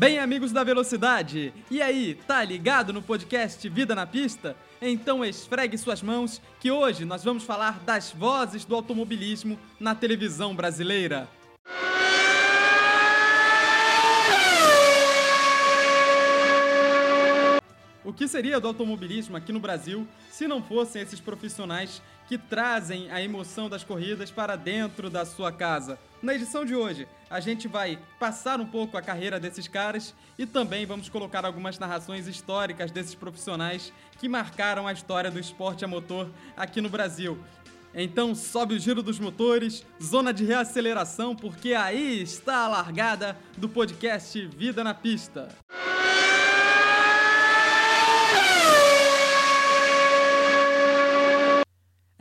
Bem, amigos da velocidade, e aí, tá ligado no podcast Vida na Pista? Então esfregue suas mãos que hoje nós vamos falar das vozes do automobilismo na televisão brasileira. O que seria do automobilismo aqui no Brasil se não fossem esses profissionais que trazem a emoção das corridas para dentro da sua casa? Na edição de hoje, a gente vai passar um pouco a carreira desses caras e também vamos colocar algumas narrações históricas desses profissionais que marcaram a história do esporte a motor aqui no Brasil. Então sobe o giro dos motores, zona de reaceleração, porque aí está a largada do podcast Vida na Pista.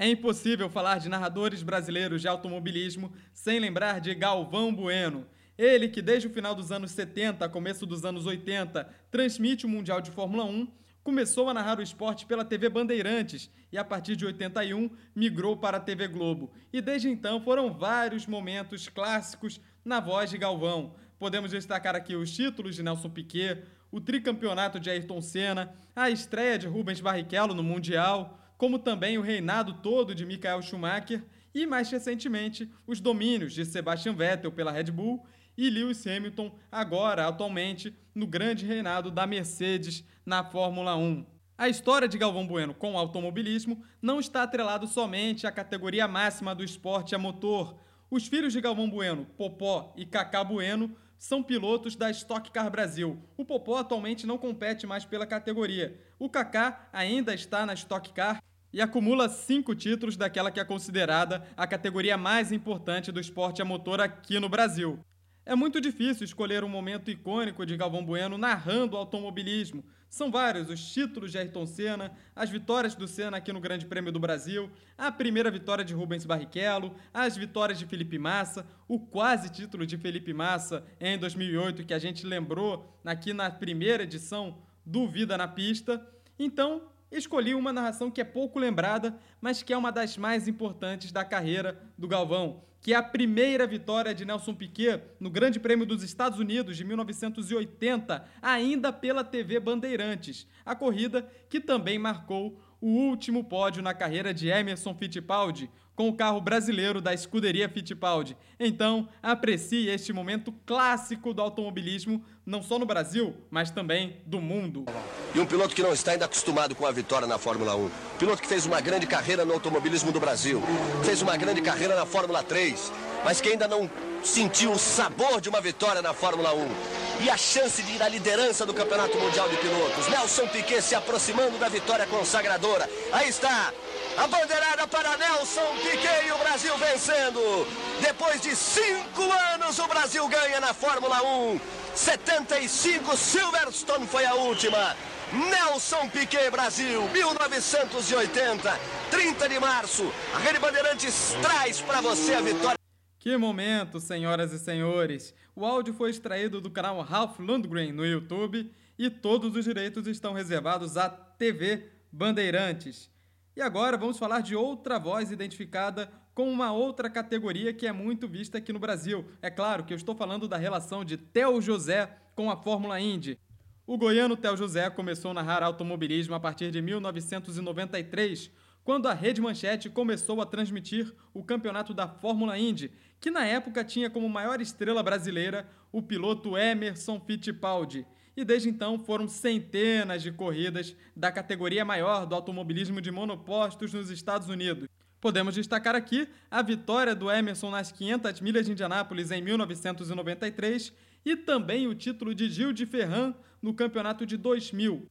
É impossível falar de narradores brasileiros de automobilismo sem lembrar de Galvão Bueno. Ele que desde o final dos anos 70, começo dos anos 80, transmite o Mundial de Fórmula 1, começou a narrar o esporte pela TV Bandeirantes e a partir de 81 migrou para a TV Globo. E desde então foram vários momentos clássicos na voz de Galvão. Podemos destacar aqui os títulos de Nelson Piquet, o tricampeonato de Ayrton Senna, a estreia de Rubens Barrichello no Mundial, como também o reinado todo de Michael Schumacher e, mais recentemente, os domínios de Sebastian Vettel pela Red Bull e Lewis Hamilton, agora, atualmente, no grande reinado da Mercedes na Fórmula 1. A história de Galvão Bueno com o automobilismo não está atrelado somente à categoria máxima do esporte a motor. Os filhos de Galvão Bueno, Popó e Cacá Bueno, são pilotos da Stock Car Brasil. O Popó atualmente não compete mais pela categoria. O Kaká ainda está na Stock Car e acumula cinco títulos daquela que é considerada a categoria mais importante do esporte a motor aqui no Brasil. É muito difícil escolher um momento icônico de Galvão Bueno narrando o automobilismo. São vários os títulos de Ayrton Senna, as vitórias do Senna aqui no Grande Prêmio do Brasil, a primeira vitória de Rubens Barrichello, as vitórias de Felipe Massa, o quase título de Felipe Massa em 2008 que a gente lembrou aqui na primeira edição do Vida na Pista. Então, escolhi uma narração que é pouco lembrada, mas que é uma das mais importantes da carreira do Galvão, que é a primeira vitória de Nelson Piquet no Grande Prêmio dos Estados Unidos de 1980, ainda pela TV Bandeirantes. A corrida que também marcou o último pódio na carreira de Emerson Fittipaldi, com o carro brasileiro da escuderia Fittipaldi. Então, aprecie este momento clássico do automobilismo, não só no Brasil, mas também do mundo. E um piloto que não está ainda acostumado com a vitória na Fórmula 1. Piloto que fez uma grande carreira no automobilismo do Brasil, fez uma grande carreira na Fórmula 3, mas que ainda não sentiu o sabor de uma vitória na Fórmula 1 e a chance de ir à liderança do Campeonato Mundial de Pilotos. Nelson Piquet se aproximando da vitória consagradora. Aí está a bandeirada para Nelson Piquet e o Brasil vencendo. Depois de cinco anos, o Brasil ganha na Fórmula 1. 75, Silverstone foi a última. Nelson Piquet Brasil, 1980, 30 de março. A Rede Bandeirantes traz para você a vitória. Que momento, senhoras e senhores! O áudio foi extraído do canal Ralph Lundgren no YouTube e todos os direitos estão reservados à TV Bandeirantes. E agora vamos falar de outra voz identificada com uma outra categoria que é muito vista aqui no Brasil. É claro que eu estou falando da relação de Theo José com a Fórmula Indy. O goiano Theo José começou a narrar automobilismo a partir de 1993, quando a Rede Manchete começou a transmitir o campeonato da Fórmula Indy, que na época tinha como maior estrela brasileira o piloto Emerson Fittipaldi e desde então foram centenas de corridas da categoria maior do automobilismo de monopostos nos Estados Unidos. Podemos destacar aqui a vitória do Emerson nas 500 milhas de Indianápolis em 1993 e também o título de Gil de Ferran no campeonato de 2000.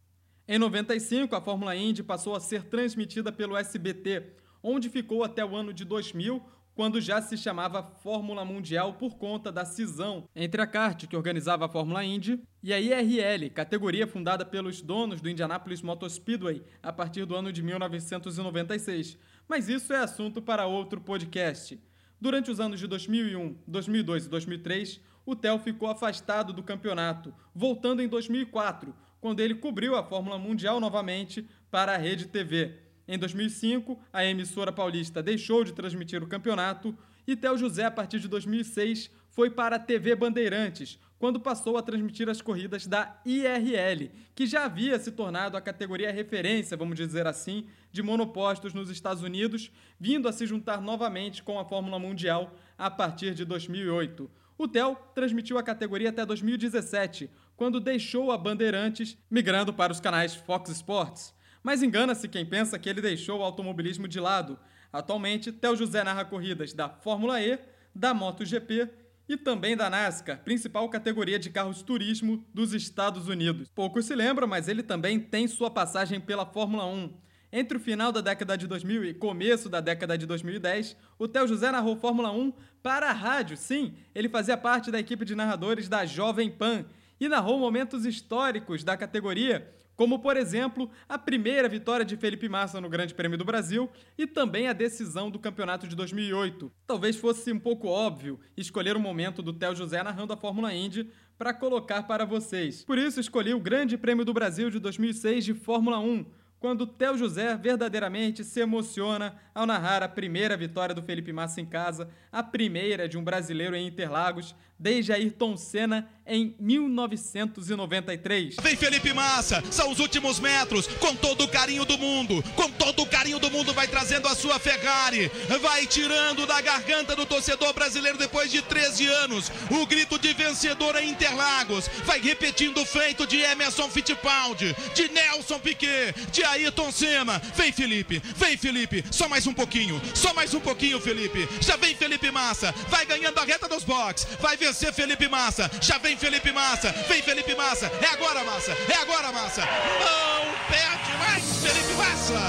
Em 95, a Fórmula Indy passou a ser transmitida pelo SBT, onde ficou até o ano de 2000, quando já se chamava Fórmula Mundial por conta da cisão entre a CART, que organizava a Fórmula Indy, e a IRL, categoria fundada pelos donos do Indianapolis Motor Speedway a partir do ano de 1996. Mas isso é assunto para outro podcast. Durante os anos de 2001, 2002 e 2003, o Theo ficou afastado do campeonato, voltando em 2004, quando ele cobriu a Fórmula Mundial novamente para a Rede TV. Em 2005, a emissora paulista deixou de transmitir o campeonato e Theo José, a partir de 2006, foi para a TV Bandeirantes, quando passou a transmitir as corridas da IRL, que já havia se tornado a categoria referência, vamos dizer assim, de monopostos nos Estados Unidos, vindo a se juntar novamente com a Fórmula Mundial a partir de 2008. O TEL transmitiu a categoria até 2017, quando deixou a Bandeirantes, migrando para os canais Fox Sports. Mas engana-se quem pensa que ele deixou o automobilismo de lado. Atualmente, Tel José narra corridas da Fórmula E, da MotoGP e também da NASCAR, principal categoria de carros turismo dos Estados Unidos. Poucos se lembram, mas ele também tem sua passagem pela Fórmula 1. Entre o final da década de 2000 e começo da década de 2010, o Theo José narrou Fórmula 1 para a rádio. Sim, ele fazia parte da equipe de narradores da Jovem Pan e narrou momentos históricos da categoria, como por exemplo a primeira vitória de Felipe Massa no Grande Prêmio do Brasil e também a decisão do campeonato de 2008. Talvez fosse um pouco óbvio escolher o momento do Theo José narrando a Fórmula Indy para colocar para vocês. Por isso escolhi o Grande Prêmio do Brasil de 2006 de Fórmula 1, quando Theo José verdadeiramente se emociona ao narrar a primeira vitória do Felipe Massa em casa, a primeira de um brasileiro em Interlagos, desde Ayrton Senna em 1993. Vem Felipe Massa, são os últimos metros, com todo o carinho do mundo, com todo o carinho do mundo, vai trazendo a sua Ferrari, vai tirando da garganta do torcedor brasileiro depois de 13 anos. O grito de vencedor em Interlagos, vai repetindo o feito de Emerson Fittipaldi, de Nelson Piquet, de Ayrton Senna. Vem Felipe, vem Felipe, só mais um pouquinho, só mais um pouquinho, Felipe. Já vem Felipe Massa, vai ganhando a reta dos box, vai vencer Felipe Massa, já vem Felipe Massa, vem Felipe Massa, é agora Massa, é agora Massa. Não perde mais Felipe Massa.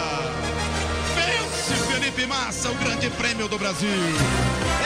Vence Felipe Massa, o grande prêmio do Brasil.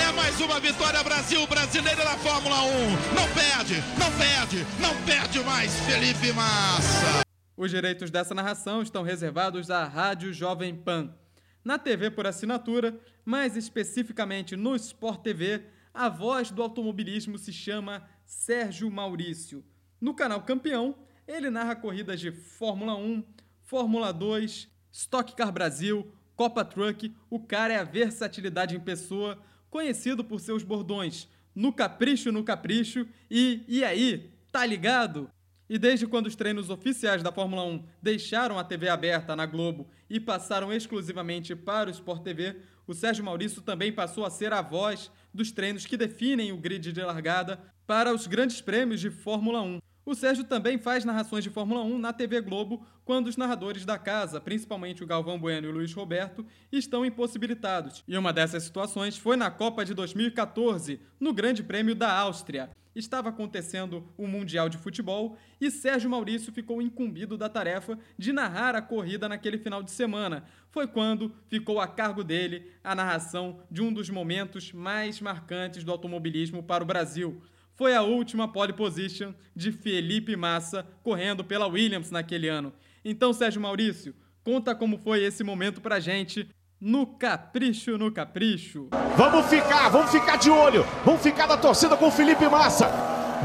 É mais uma vitória Brasil brasileira na Fórmula 1. Não perde, não perde, não perde mais Felipe Massa. Os direitos dessa narração estão reservados à Rádio Jovem Pan. Na TV por assinatura, mais especificamente no Sport TV, a voz do automobilismo se chama Sérgio Maurício. No canal Campeão, ele narra corridas de Fórmula 1, Fórmula 2, Stock Car Brasil, Copa Truck. O cara é a versatilidade em pessoa, conhecido por seus bordões no capricho, no capricho e e aí, tá ligado? E desde quando os treinos oficiais da Fórmula 1 deixaram a TV aberta na Globo e passaram exclusivamente para o Sport TV, o Sérgio Maurício também passou a ser a voz dos treinos que definem o grid de largada para os grandes prêmios de Fórmula 1. O Sérgio também faz narrações de Fórmula 1 na TV Globo quando os narradores da casa, principalmente o Galvão Bueno e o Luiz Roberto, estão impossibilitados. E uma dessas situações foi na Copa de 2014, no Grande Prêmio da Áustria estava acontecendo o Mundial de Futebol e Sérgio Maurício ficou incumbido da tarefa de narrar a corrida naquele final de semana. Foi quando ficou a cargo dele a narração de um dos momentos mais marcantes do automobilismo para o Brasil. Foi a última pole position de Felipe Massa correndo pela Williams naquele ano. Então, Sérgio Maurício, conta como foi esse momento pra gente no capricho, no capricho. Vamos ficar, vamos ficar de olho. Vamos ficar na torcida com o Felipe Massa.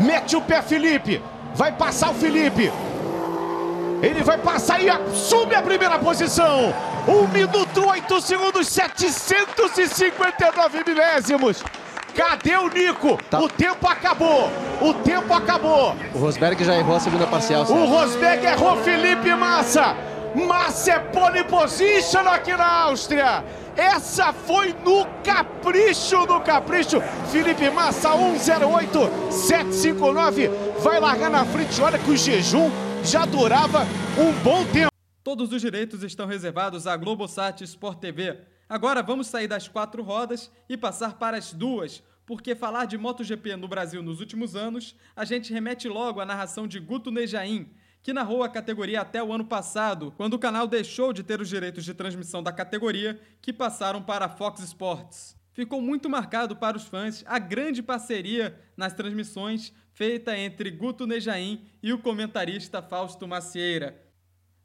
Mete o pé, Felipe. Vai passar o Felipe. Ele vai passar e assume a primeira posição. 1 minuto 8 segundos, 759 milésimos. Cadê o Nico? Tá. O tempo acabou. O tempo acabou. O Rosberg já errou a segunda parcial. O Rosberg errou Felipe Massa. Massa é pole position aqui na Áustria. Essa foi no capricho, no capricho. Felipe Massa, 108, 759. Vai largar na frente. Olha que o jejum já durava um bom tempo. Todos os direitos estão reservados à Globosat Sport TV. Agora vamos sair das quatro rodas e passar para as duas, porque falar de MotoGP no Brasil nos últimos anos, a gente remete logo à narração de Guto Nejaim, que narrou a categoria até o ano passado, quando o canal deixou de ter os direitos de transmissão da categoria, que passaram para a Fox Sports. Ficou muito marcado para os fãs a grande parceria nas transmissões feita entre Guto Nejaim e o comentarista Fausto Macieira.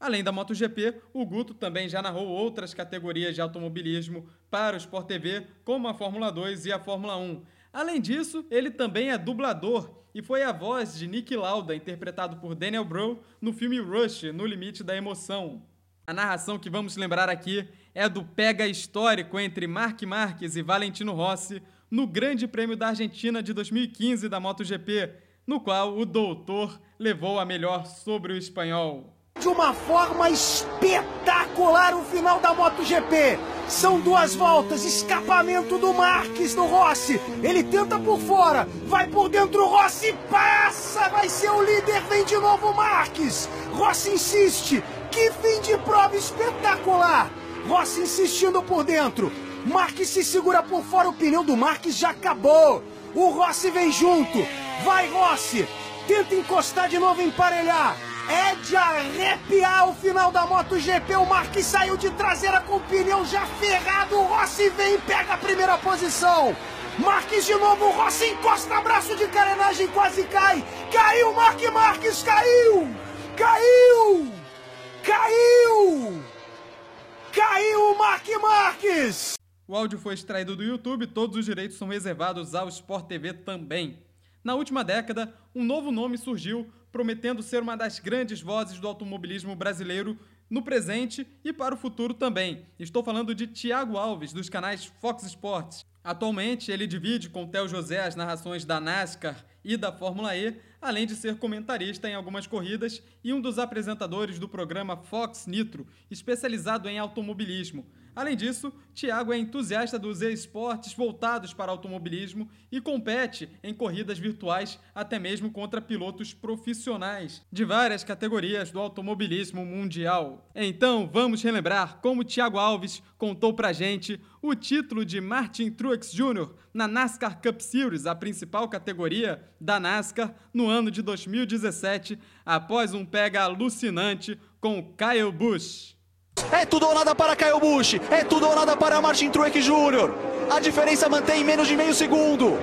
Além da MotoGP, o Guto também já narrou outras categorias de automobilismo para o Sport TV, como a Fórmula 2 e a Fórmula 1. Além disso, ele também é dublador e foi a voz de Nick Lauda, interpretado por Daniel Bro, no filme Rush, No Limite da Emoção. A narração que vamos lembrar aqui é do pega histórico entre Mark Marques e Valentino Rossi no Grande Prêmio da Argentina de 2015 da MotoGP. no qual o doutor levou a melhor sobre o espanhol. De uma forma espetacular o final da MotoGP. São duas voltas, escapamento do Marques do Rossi. Ele tenta por fora, vai por dentro, Rossi passa, vai ser o líder, vem de novo Marques. Rossi insiste, que fim de prova espetacular. Rossi insistindo por dentro. Marques se segura por fora, o pneu do Marques já acabou. O Rossi vem junto. Vai, Rossi. Tenta encostar de novo, emparelhar. É de arrepiar o final da MotoGP. O Marques saiu de traseira com o pneu já ferrado. O Rossi vem e pega a primeira posição. Marques de novo, o Rossi encosta braço de carenagem, quase cai. Caiu, Marque Marques, caiu! Caiu! Caiu! Caiu o Marque Marques! O áudio foi extraído do YouTube, todos os direitos são reservados ao Sport TV também. Na última década, um novo nome surgiu, prometendo ser uma das grandes vozes do automobilismo brasileiro no presente e para o futuro também. Estou falando de Tiago Alves, dos canais Fox Sports. Atualmente, ele divide com Theo José as narrações da NASCAR e da Fórmula E, além de ser comentarista em algumas corridas e um dos apresentadores do programa Fox Nitro, especializado em automobilismo. Além disso, Thiago é entusiasta dos esportes voltados para automobilismo e compete em corridas virtuais até mesmo contra pilotos profissionais de várias categorias do automobilismo mundial. Então, vamos relembrar como Thiago Alves contou pra gente o título de Martin Truex Jr. na NASCAR Cup Series, a principal categoria da NASCAR, no ano de 2017, após um pega alucinante com Kyle Busch. É tudo ou nada para Kyle Busch. É tudo ou nada para Martin Truex Jr. A diferença mantém em menos de meio segundo.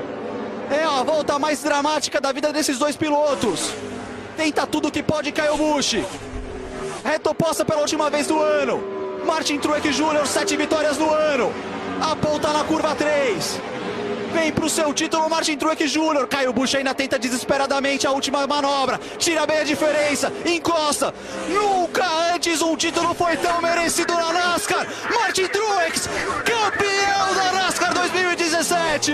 É a volta mais dramática da vida desses dois pilotos. Tenta tudo que pode Kyle Busch. Retoposta pela última vez do ano. Martin Truex Jr., sete vitórias no ano. Aponta na curva 3. Vem pro seu título Martin Truex Jr. Caio Bush ainda tenta desesperadamente a última manobra. Tira bem a diferença. Encosta. Nunca antes um título foi tão merecido na NASCAR. Martin Truex, campeão da NASCAR 2017.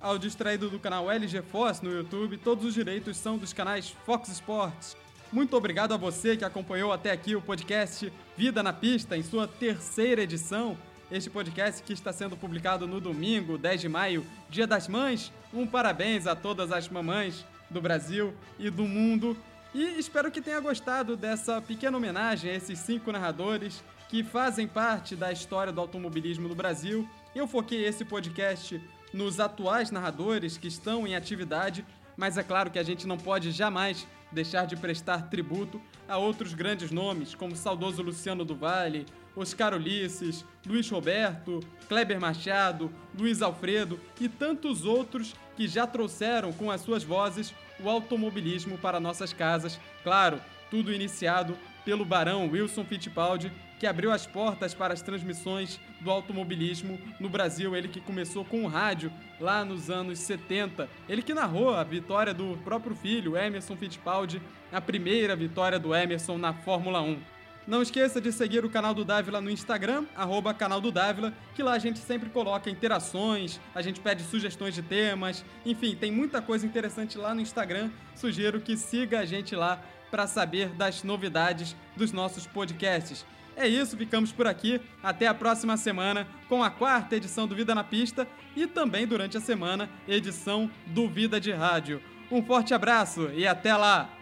Áudio extraído do canal LG Force no YouTube. Todos os direitos são dos canais Fox Sports. Muito obrigado a você que acompanhou até aqui o podcast Vida na Pista em sua terceira edição este podcast que está sendo publicado no domingo, 10 de maio, Dia das Mães. Um parabéns a todas as mamães do Brasil e do mundo. E espero que tenha gostado dessa pequena homenagem a esses cinco narradores que fazem parte da história do automobilismo no Brasil. Eu foquei esse podcast nos atuais narradores que estão em atividade, mas é claro que a gente não pode jamais deixar de prestar tributo a outros grandes nomes, como o saudoso Luciano do Vale, Oscar Ulisses, Luiz Roberto, Kleber Machado, Luiz Alfredo e tantos outros que já trouxeram com as suas vozes o automobilismo para nossas casas. Claro, tudo iniciado pelo barão Wilson Fittipaldi, que abriu as portas para as transmissões do automobilismo no Brasil. Ele que começou com o rádio lá nos anos 70. Ele que narrou a vitória do próprio filho, Emerson Fittipaldi, a primeira vitória do Emerson na Fórmula 1. Não esqueça de seguir o canal do Dávila no Instagram, arroba canal do Dávila, que lá a gente sempre coloca interações, a gente pede sugestões de temas, enfim, tem muita coisa interessante lá no Instagram. Sugiro que siga a gente lá para saber das novidades dos nossos podcasts. É isso, ficamos por aqui. Até a próxima semana com a quarta edição do Vida na Pista e também durante a semana, edição do Vida de Rádio. Um forte abraço e até lá!